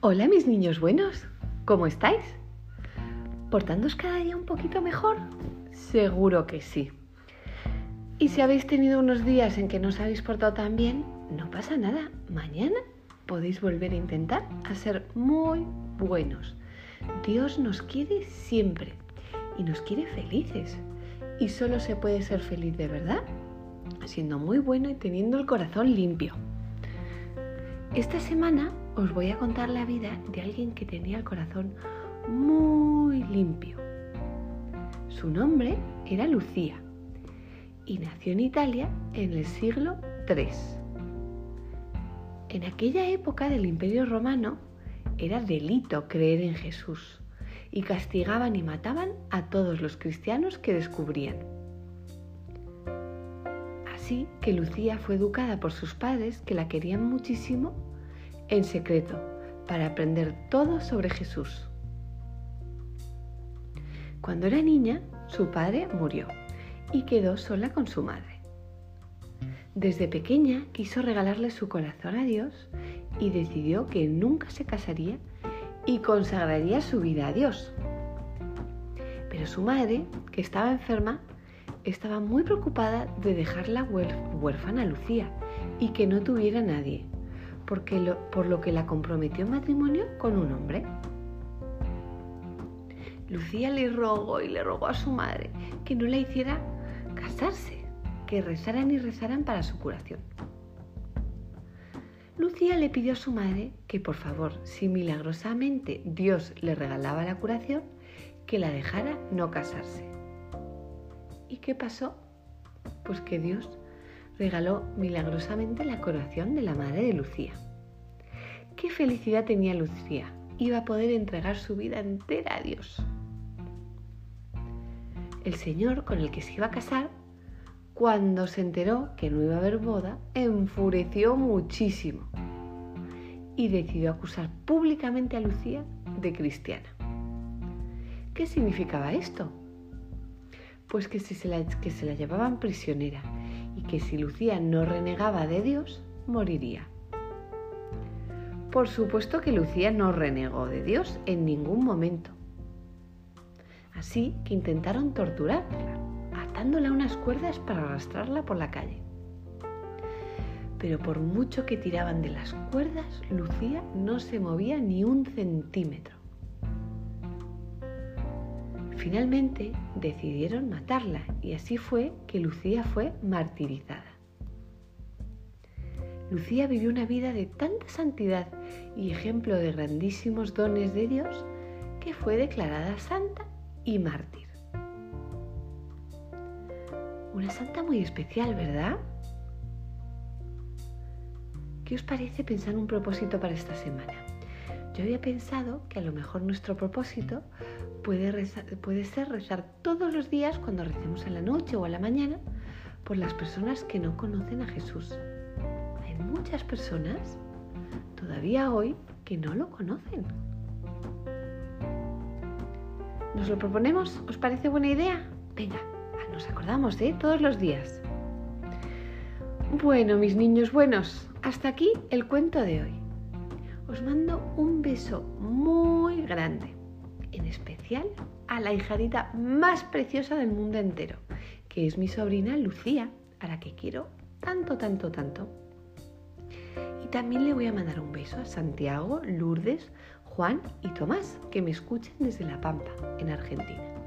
Hola mis niños buenos, ¿cómo estáis? ¿Portándoos cada día un poquito mejor? Seguro que sí. Y si habéis tenido unos días en que no os habéis portado tan bien, no pasa nada. Mañana podéis volver a intentar a ser muy buenos. Dios nos quiere siempre y nos quiere felices. Y solo se puede ser feliz de verdad siendo muy bueno y teniendo el corazón limpio. Esta semana os voy a contar la vida de alguien que tenía el corazón muy limpio. Su nombre era Lucía y nació en Italia en el siglo III. En aquella época del Imperio Romano era delito creer en Jesús y castigaban y mataban a todos los cristianos que descubrían. Así que Lucía fue educada por sus padres que la querían muchísimo en secreto para aprender todo sobre Jesús. Cuando era niña, su padre murió y quedó sola con su madre. Desde pequeña quiso regalarle su corazón a Dios y decidió que nunca se casaría y consagraría su vida a Dios. Pero su madre, que estaba enferma, estaba muy preocupada de dejarla huérfana a Lucía y que no tuviera nadie porque por lo que la comprometió en matrimonio con un hombre. Lucía le rogó y le rogó a su madre que no la hiciera casarse, que rezaran y rezaran para su curación. Lucía le pidió a su madre que por favor, si milagrosamente Dios le regalaba la curación, que la dejara no casarse. ¿Y qué pasó? Pues que Dios regaló milagrosamente la curación de la madre de Lucía. Qué felicidad tenía Lucía. Iba a poder entregar su vida entera a Dios. El señor con el que se iba a casar, cuando se enteró que no iba a haber boda, enfureció muchísimo y decidió acusar públicamente a Lucía de cristiana. ¿Qué significaba esto? Pues que, si se la, que se la llevaban prisionera y que si Lucía no renegaba de Dios, moriría. Por supuesto que Lucía no renegó de Dios en ningún momento. Así que intentaron torturarla, atándola a unas cuerdas para arrastrarla por la calle. Pero por mucho que tiraban de las cuerdas, Lucía no se movía ni un centímetro. Finalmente decidieron matarla y así fue que Lucía fue martirizada. Lucía vivió una vida de tanta santidad y ejemplo de grandísimos dones de Dios que fue declarada santa y mártir. Una santa muy especial, ¿verdad? ¿Qué os parece pensar un propósito para esta semana? Yo había pensado que a lo mejor nuestro propósito puede, ser rezar todos los días cuando recemos a la noche o a la mañana por las personas que no conocen a Jesús. Hay muchas personas todavía hoy que no lo conocen. ¿Nos lo proponemos? ¿Os parece buena idea? Venga, nos acordamos de todos los días. Bueno, mis niños buenos, hasta aquí el cuento de hoy os mando un beso muy grande, en especial a la hijadita más preciosa del mundo entero, que es mi sobrina Lucía, a la que quiero tanto, tanto, tanto. Y también le voy a mandar un beso a Santiago, Lourdes, Juan y Tomás, que me escuchen desde La Pampa, en Argentina.